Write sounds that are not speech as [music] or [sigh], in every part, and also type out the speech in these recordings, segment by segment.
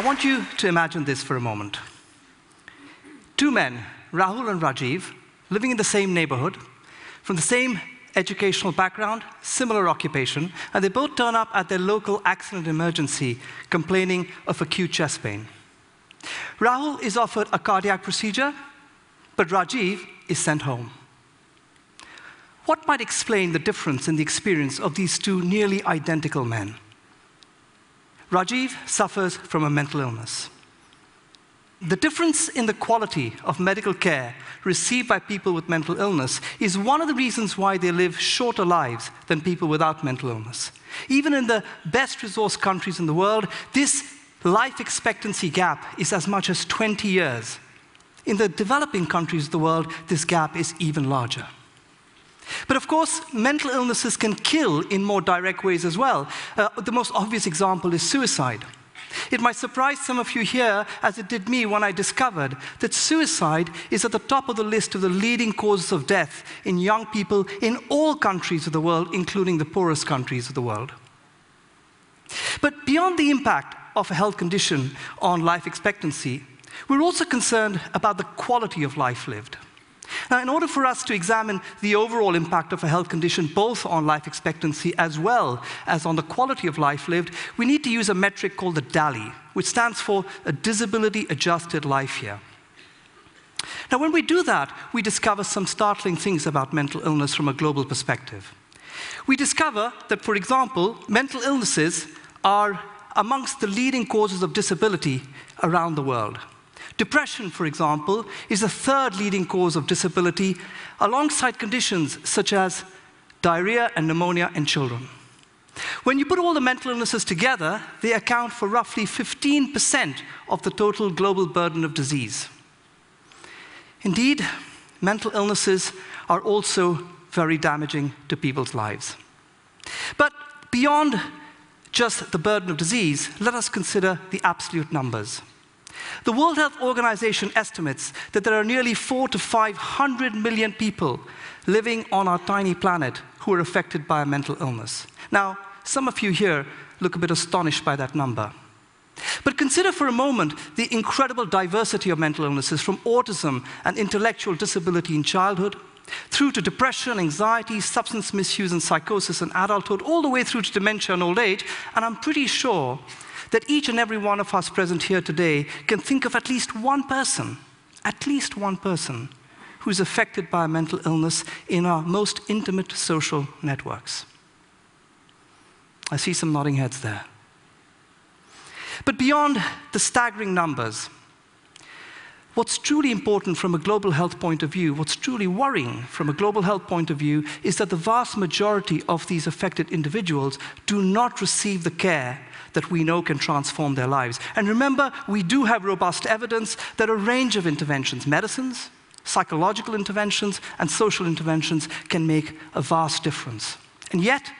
I want you to imagine this for a moment. Two men, Rahul and Rajiv, living in the same neighborhood, from the same educational background, similar occupation, and they both turn up at their local accident emergency complaining of acute chest pain. Rahul is offered a cardiac procedure, but Rajiv is sent home. What might explain the difference in the experience of these two nearly identical men? Rajiv suffers from a mental illness. The difference in the quality of medical care received by people with mental illness is one of the reasons why they live shorter lives than people without mental illness. Even in the best resourced countries in the world, this life expectancy gap is as much as 20 years. In the developing countries of the world, this gap is even larger. But of course, mental illnesses can kill in more direct ways as well. Uh, the most obvious example is suicide. It might surprise some of you here, as it did me when I discovered that suicide is at the top of the list of the leading causes of death in young people in all countries of the world, including the poorest countries of the world. But beyond the impact of a health condition on life expectancy, we're also concerned about the quality of life lived. Now, in order for us to examine the overall impact of a health condition, both on life expectancy as well as on the quality of life lived, we need to use a metric called the DALY, which stands for a disability adjusted life year. Now, when we do that, we discover some startling things about mental illness from a global perspective. We discover that, for example, mental illnesses are amongst the leading causes of disability around the world. Depression, for example, is the third leading cause of disability, alongside conditions such as diarrhea and pneumonia in children. When you put all the mental illnesses together, they account for roughly 15% of the total global burden of disease. Indeed, mental illnesses are also very damaging to people's lives. But beyond just the burden of disease, let us consider the absolute numbers. The World Health Organization estimates that there are nearly four to 500 million people living on our tiny planet who are affected by a mental illness. Now, some of you here look a bit astonished by that number. But consider for a moment the incredible diversity of mental illnesses from autism and intellectual disability in childhood, through to depression, anxiety, substance misuse, and psychosis in adulthood, all the way through to dementia and old age. And I'm pretty sure that each and every one of us present here today can think of at least one person, at least one person, who's affected by a mental illness in our most intimate social networks. I see some nodding heads there. But beyond the staggering numbers, what's truly important from a global health point of view, what's truly worrying from a global health point of view, is that the vast majority of these affected individuals do not receive the care that we know can transform their lives. And remember, we do have robust evidence that a range of interventions, medicines, psychological interventions, and social interventions can make a vast difference. And yet,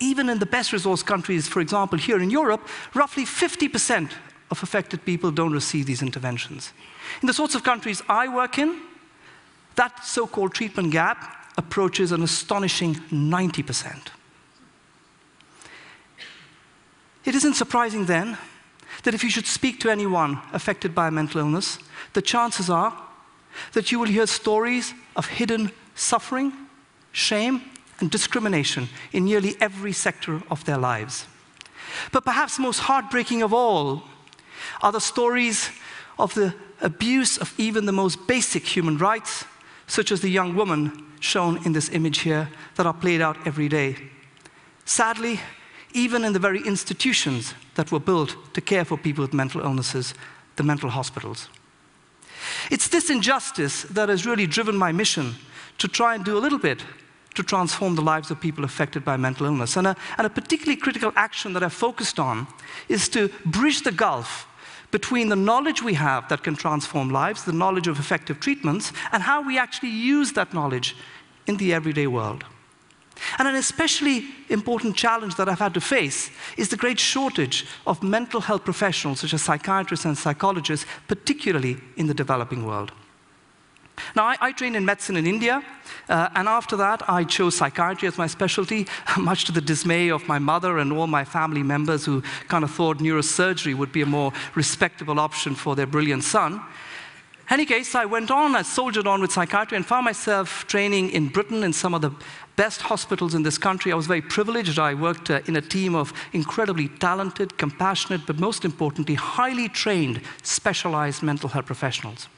even in the best resourced countries, for example, here in Europe, roughly 50% of affected people don't receive these interventions. In the sorts of countries I work in, that so called treatment gap approaches an astonishing 90%. It isn't surprising then that if you should speak to anyone affected by a mental illness, the chances are that you will hear stories of hidden suffering, shame, and discrimination in nearly every sector of their lives. But perhaps most heartbreaking of all are the stories of the abuse of even the most basic human rights, such as the young woman shown in this image here, that are played out every day. Sadly, even in the very institutions that were built to care for people with mental illnesses, the mental hospitals. It's this injustice that has really driven my mission to try and do a little bit to transform the lives of people affected by mental illness. And a, and a particularly critical action that I've focused on is to bridge the gulf between the knowledge we have that can transform lives, the knowledge of effective treatments, and how we actually use that knowledge in the everyday world. And an especially important challenge that I've had to face is the great shortage of mental health professionals, such as psychiatrists and psychologists, particularly in the developing world. Now, I, I trained in medicine in India, uh, and after that, I chose psychiatry as my specialty, [laughs] much to the dismay of my mother and all my family members who kind of thought neurosurgery would be a more respectable option for their brilliant son. In any case, I went on, I soldiered on with psychiatry and found myself training in Britain in some of the best hospitals in this country. I was very privileged. I worked uh, in a team of incredibly talented, compassionate, but most importantly, highly trained, specialized mental health professionals.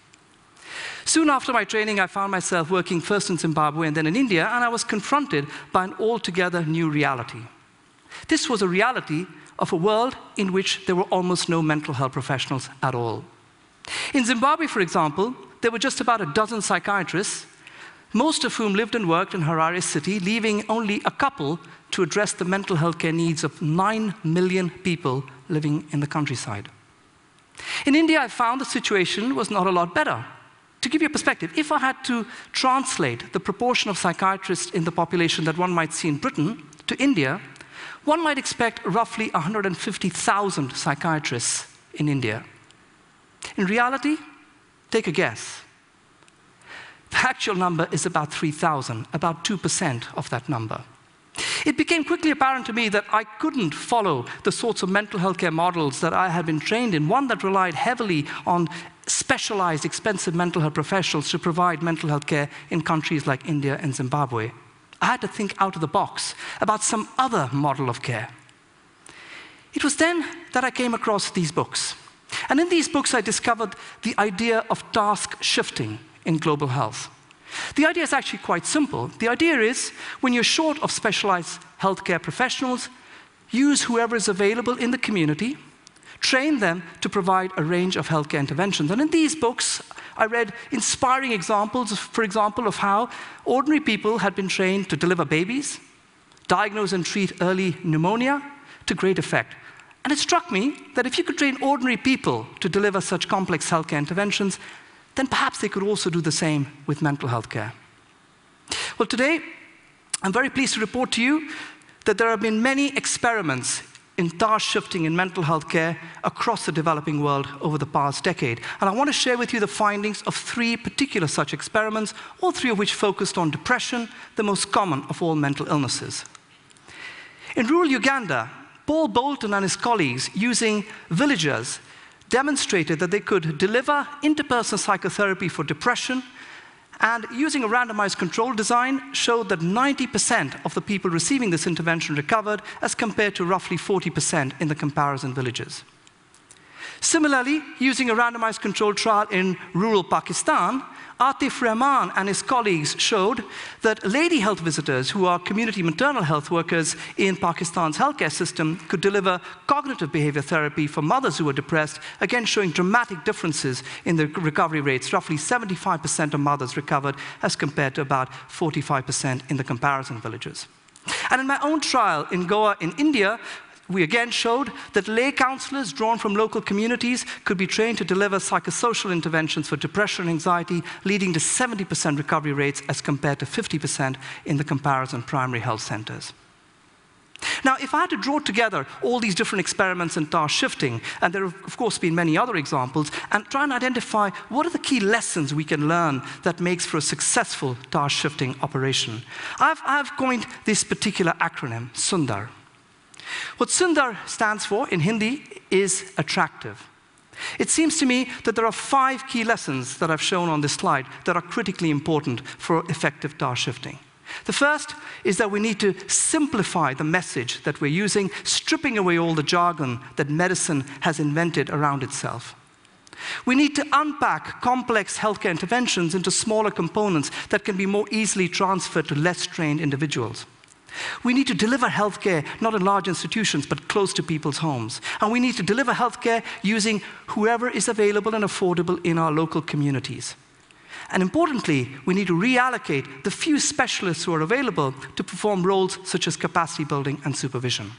Soon after my training, I found myself working first in Zimbabwe and then in India, and I was confronted by an altogether new reality. This was a reality of a world in which there were almost no mental health professionals at all. In Zimbabwe, for example, there were just about a dozen psychiatrists, most of whom lived and worked in Harare city, leaving only a couple to address the mental health care needs of 9 million people living in the countryside. In India, I found the situation was not a lot better. To give you a perspective, if I had to translate the proportion of psychiatrists in the population that one might see in Britain to India, one might expect roughly 150,000 psychiatrists in India. In reality, take a guess. The actual number is about 3,000, about 2% of that number. It became quickly apparent to me that I couldn't follow the sorts of mental health care models that I had been trained in, one that relied heavily on specialized, expensive mental health professionals to provide mental health care in countries like India and Zimbabwe. I had to think out of the box about some other model of care. It was then that I came across these books. And in these books, I discovered the idea of task shifting in global health. The idea is actually quite simple. The idea is when you're short of specialized healthcare professionals, use whoever is available in the community, train them to provide a range of healthcare interventions. And in these books, I read inspiring examples, for example, of how ordinary people had been trained to deliver babies, diagnose and treat early pneumonia to great effect. And it struck me that if you could train ordinary people to deliver such complex healthcare interventions, then perhaps they could also do the same with mental health care. Well, today, I'm very pleased to report to you that there have been many experiments in task shifting in mental health care across the developing world over the past decade. And I want to share with you the findings of three particular such experiments, all three of which focused on depression, the most common of all mental illnesses. In rural Uganda, Paul Bolton and his colleagues, using villagers, demonstrated that they could deliver interpersonal psychotherapy for depression and using a randomized control design showed that 90% of the people receiving this intervention recovered as compared to roughly 40% in the comparison villages. Similarly, using a randomized controlled trial in rural Pakistan, Atif Rahman and his colleagues showed that lady health visitors, who are community maternal health workers in Pakistan's healthcare system, could deliver cognitive behavior therapy for mothers who were depressed, again showing dramatic differences in the recovery rates. Roughly 75% of mothers recovered as compared to about 45% in the comparison villages. And in my own trial in Goa in India, we again showed that lay counselors drawn from local communities could be trained to deliver psychosocial interventions for depression and anxiety, leading to 70% recovery rates as compared to 50% in the comparison primary health centers. Now, if I had to draw together all these different experiments in task shifting, and there have, of course, been many other examples, and try and identify what are the key lessons we can learn that makes for a successful task shifting operation, I've, I've coined this particular acronym, SUNDAR. What Sundar stands for in Hindi is attractive. It seems to me that there are five key lessons that I've shown on this slide that are critically important for effective task shifting. The first is that we need to simplify the message that we're using, stripping away all the jargon that medicine has invented around itself. We need to unpack complex healthcare interventions into smaller components that can be more easily transferred to less trained individuals. We need to deliver healthcare not in large institutions, but close to people's homes. And we need to deliver healthcare using whoever is available and affordable in our local communities. And importantly, we need to reallocate the few specialists who are available to perform roles such as capacity building and supervision.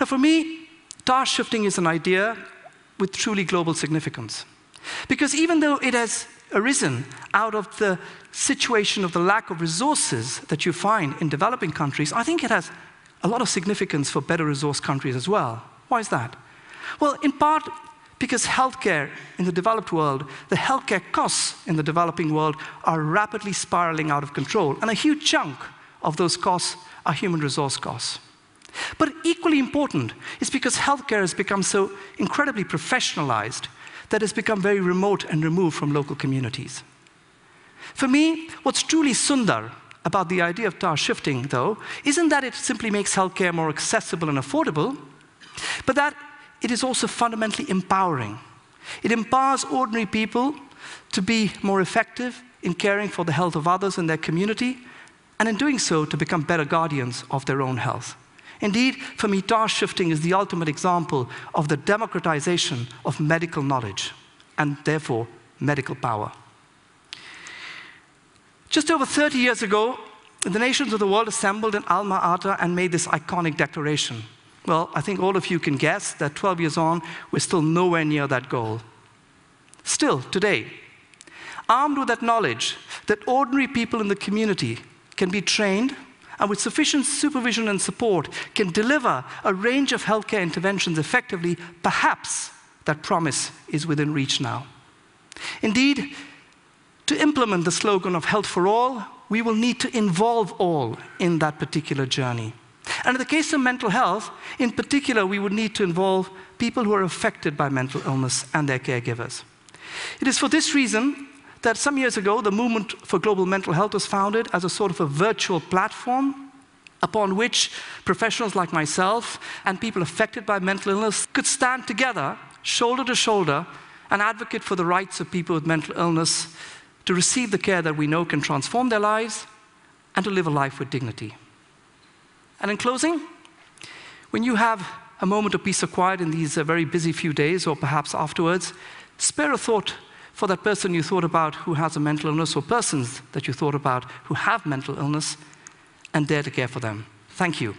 Now, for me, task shifting is an idea with truly global significance. Because even though it has arisen out of the situation of the lack of resources that you find in developing countries, I think it has a lot of significance for better resource countries as well. Why is that? Well, in part, Because healthcare in the developed world, the healthcare costs in the developing world are rapidly spiraling out of control, and a huge chunk of those costs are human resource costs. But equally important is because healthcare has become so incredibly professionalized that has become very remote and removed from local communities. For me, what's truly sundar about the idea of task shifting, though, isn't that it simply makes healthcare more accessible and affordable, but that it is also fundamentally empowering. It empowers ordinary people to be more effective in caring for the health of others in their community, and in doing so, to become better guardians of their own health. Indeed, for me, task shifting is the ultimate example of the democratization of medical knowledge and therefore medical power. Just over 30 years ago, the nations of the world assembled in Alma Ata and made this iconic declaration. Well, I think all of you can guess that 12 years on, we're still nowhere near that goal. Still, today, armed with that knowledge that ordinary people in the community can be trained and with sufficient supervision and support can deliver a range of healthcare interventions effectively, perhaps that promise is within reach now. Indeed, to implement the slogan of health for all, we will need to involve all in that particular journey. And in the case of mental health, in particular, we would need to involve people who are affected by mental illness and their caregivers. It is for this reason that some years ago, the Movement for Global Mental Health was founded as a sort of a virtual platform upon which professionals like myself and people affected by mental illness could stand together, shoulder to shoulder, and advocate for the rights of people with mental illness to receive the care that we know can transform their lives and to live a life with dignity. And in closing, when you have a moment of peace or quiet in these uh, very busy few days, or perhaps afterwards, spare a thought for that person you thought about who has a mental illness, or persons that you thought about who have mental illness, and dare to care for them. Thank you.